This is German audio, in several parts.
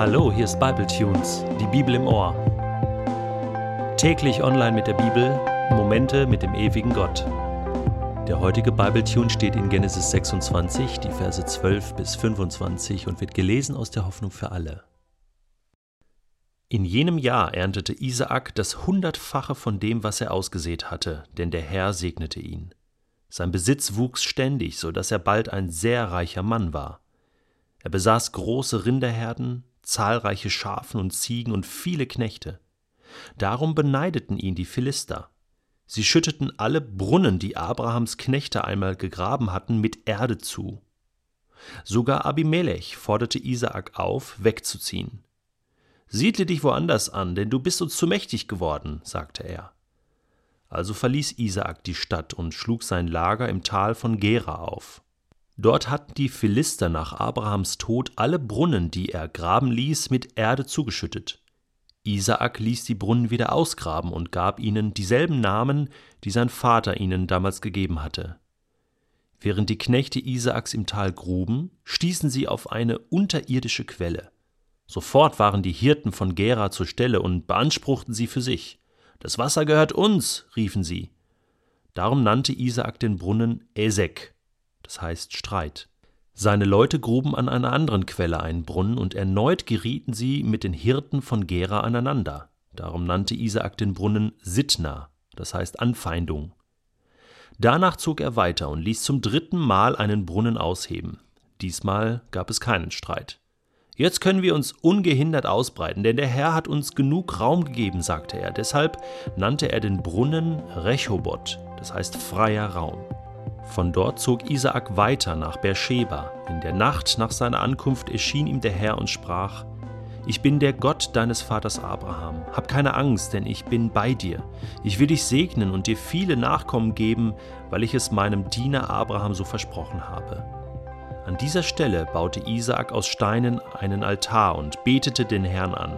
Hallo, hier ist Bible Tunes, die Bibel im Ohr. Täglich online mit der Bibel, Momente mit dem ewigen Gott. Der heutige Bible Tune steht in Genesis 26, die Verse 12 bis 25 und wird gelesen aus der Hoffnung für alle. In jenem Jahr erntete Isaak das Hundertfache von dem, was er ausgesät hatte, denn der Herr segnete ihn. Sein Besitz wuchs ständig, so dass er bald ein sehr reicher Mann war. Er besaß große Rinderherden, zahlreiche Schafen und Ziegen und viele Knechte. Darum beneideten ihn die Philister. Sie schütteten alle Brunnen, die Abrahams Knechte einmal gegraben hatten, mit Erde zu. Sogar Abimelech forderte Isaak auf, wegzuziehen. Siedle dich woanders an, denn du bist uns zu mächtig geworden, sagte er. Also verließ Isaak die Stadt und schlug sein Lager im Tal von Gera auf. Dort hatten die Philister nach Abrahams Tod alle Brunnen, die er graben ließ, mit Erde zugeschüttet. Isaak ließ die Brunnen wieder ausgraben und gab ihnen dieselben Namen, die sein Vater ihnen damals gegeben hatte. Während die Knechte Isaaks im Tal gruben, stießen sie auf eine unterirdische Quelle. Sofort waren die Hirten von Gera zur Stelle und beanspruchten sie für sich. Das Wasser gehört uns, riefen sie. Darum nannte Isaak den Brunnen Esek, das heißt Streit. Seine Leute gruben an einer anderen Quelle einen Brunnen, und erneut gerieten sie mit den Hirten von Gera aneinander. Darum nannte Isaak den Brunnen Sitna, das heißt Anfeindung. Danach zog er weiter und ließ zum dritten Mal einen Brunnen ausheben. Diesmal gab es keinen Streit. Jetzt können wir uns ungehindert ausbreiten, denn der Herr hat uns genug Raum gegeben, sagte er. Deshalb nannte er den Brunnen Rechoboth, das heißt freier Raum. Von dort zog Isaak weiter nach Beersheba. In der Nacht nach seiner Ankunft erschien ihm der Herr und sprach: Ich bin der Gott deines Vaters Abraham. Hab keine Angst, denn ich bin bei dir. Ich will dich segnen und dir viele Nachkommen geben, weil ich es meinem Diener Abraham so versprochen habe. An dieser Stelle baute Isaak aus Steinen einen Altar und betete den Herrn an.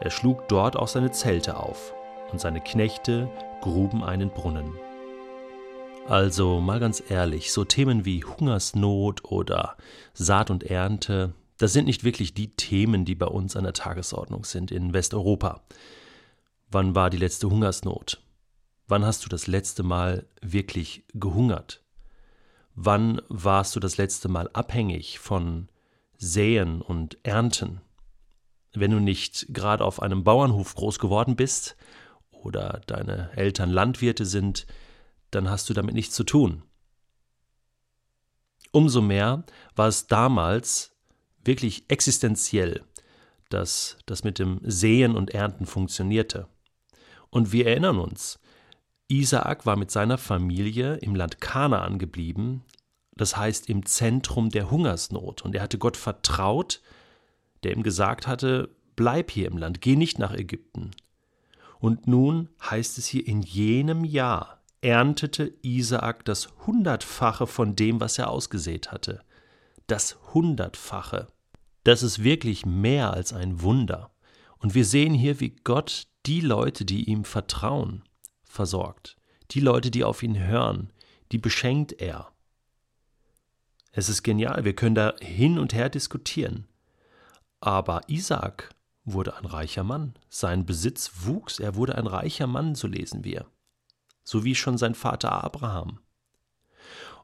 Er schlug dort auch seine Zelte auf, und seine Knechte gruben einen Brunnen. Also mal ganz ehrlich, so Themen wie Hungersnot oder Saat und Ernte, das sind nicht wirklich die Themen, die bei uns an der Tagesordnung sind in Westeuropa. Wann war die letzte Hungersnot? Wann hast du das letzte Mal wirklich gehungert? Wann warst du das letzte Mal abhängig von Säen und Ernten? Wenn du nicht gerade auf einem Bauernhof groß geworden bist oder deine Eltern Landwirte sind, dann hast du damit nichts zu tun. Umso mehr war es damals wirklich existenziell, dass das mit dem Säen und Ernten funktionierte. Und wir erinnern uns, Isaak war mit seiner Familie im Land Kanaan geblieben, das heißt im Zentrum der Hungersnot, und er hatte Gott vertraut, der ihm gesagt hatte, bleib hier im Land, geh nicht nach Ägypten. Und nun heißt es hier in jenem Jahr, erntete Isaak das Hundertfache von dem, was er ausgesät hatte. Das Hundertfache. Das ist wirklich mehr als ein Wunder. Und wir sehen hier, wie Gott die Leute, die ihm vertrauen, versorgt. Die Leute, die auf ihn hören, die beschenkt er. Es ist genial, wir können da hin und her diskutieren. Aber Isaak wurde ein reicher Mann. Sein Besitz wuchs, er wurde ein reicher Mann, so lesen wir so wie schon sein Vater Abraham.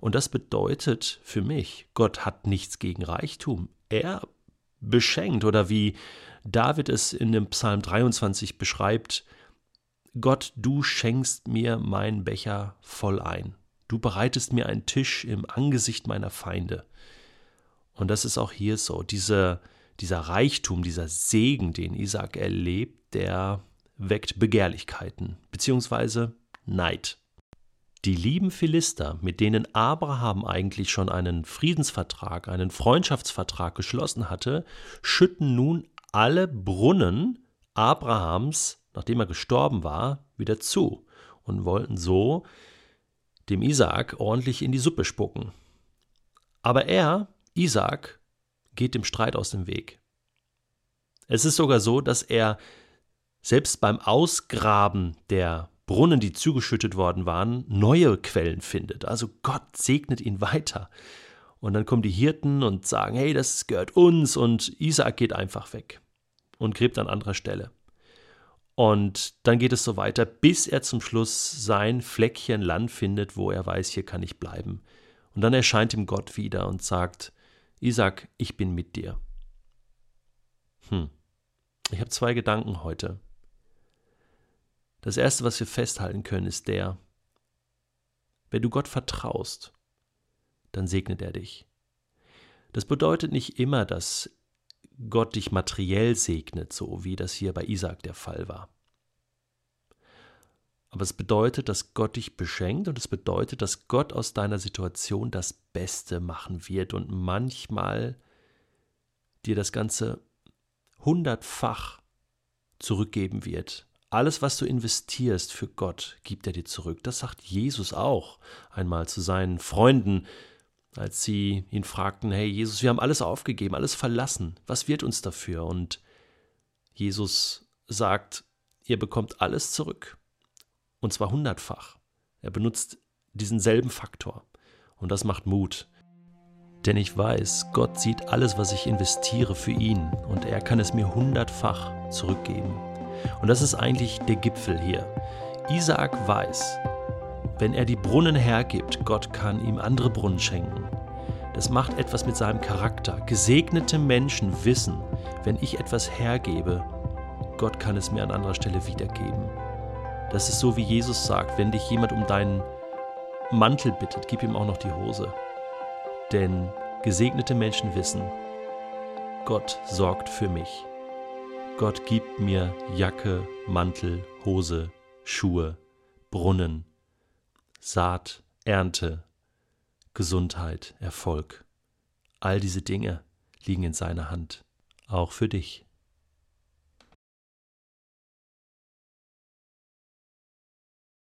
Und das bedeutet für mich, Gott hat nichts gegen Reichtum. Er beschenkt oder wie David es in dem Psalm 23 beschreibt, Gott, du schenkst mir meinen Becher voll ein. Du bereitest mir einen Tisch im Angesicht meiner Feinde. Und das ist auch hier so. Diese, dieser Reichtum, dieser Segen, den Isaac erlebt, der weckt Begehrlichkeiten, beziehungsweise Neid. Die lieben Philister, mit denen Abraham eigentlich schon einen Friedensvertrag, einen Freundschaftsvertrag geschlossen hatte, schütten nun alle Brunnen Abrahams, nachdem er gestorben war, wieder zu und wollten so dem Isaak ordentlich in die Suppe spucken. Aber er, Isaak, geht dem Streit aus dem Weg. Es ist sogar so, dass er selbst beim Ausgraben der Brunnen, die zugeschüttet worden waren, neue Quellen findet. Also Gott segnet ihn weiter. Und dann kommen die Hirten und sagen, hey, das gehört uns und Isaak geht einfach weg. und gräbt an anderer Stelle. Und dann geht es so weiter, bis er zum Schluss sein Fleckchen Land findet, wo er weiß, hier kann ich bleiben. Und dann erscheint ihm Gott wieder und sagt, Isaac, ich bin mit dir. Hm. Ich habe zwei Gedanken heute. Das erste, was wir festhalten können, ist der, wenn du Gott vertraust, dann segnet er dich. Das bedeutet nicht immer, dass Gott dich materiell segnet, so wie das hier bei Isaac der Fall war. Aber es bedeutet, dass Gott dich beschenkt und es bedeutet, dass Gott aus deiner Situation das Beste machen wird und manchmal dir das Ganze hundertfach zurückgeben wird. Alles, was du investierst für Gott, gibt er dir zurück. Das sagt Jesus auch einmal zu seinen Freunden, als sie ihn fragten, hey Jesus, wir haben alles aufgegeben, alles verlassen, was wird uns dafür? Und Jesus sagt, ihr bekommt alles zurück. Und zwar hundertfach. Er benutzt diesen selben Faktor. Und das macht Mut. Denn ich weiß, Gott sieht alles, was ich investiere für ihn. Und er kann es mir hundertfach zurückgeben. Und das ist eigentlich der Gipfel hier. Isaak weiß, wenn er die Brunnen hergibt, Gott kann ihm andere Brunnen schenken. Das macht etwas mit seinem Charakter. Gesegnete Menschen wissen, wenn ich etwas hergebe, Gott kann es mir an anderer Stelle wiedergeben. Das ist so, wie Jesus sagt, wenn dich jemand um deinen Mantel bittet, gib ihm auch noch die Hose. Denn gesegnete Menschen wissen, Gott sorgt für mich. Gott gibt mir Jacke, Mantel, Hose, Schuhe, Brunnen, Saat, Ernte, Gesundheit, Erfolg. All diese Dinge liegen in seiner Hand, auch für dich.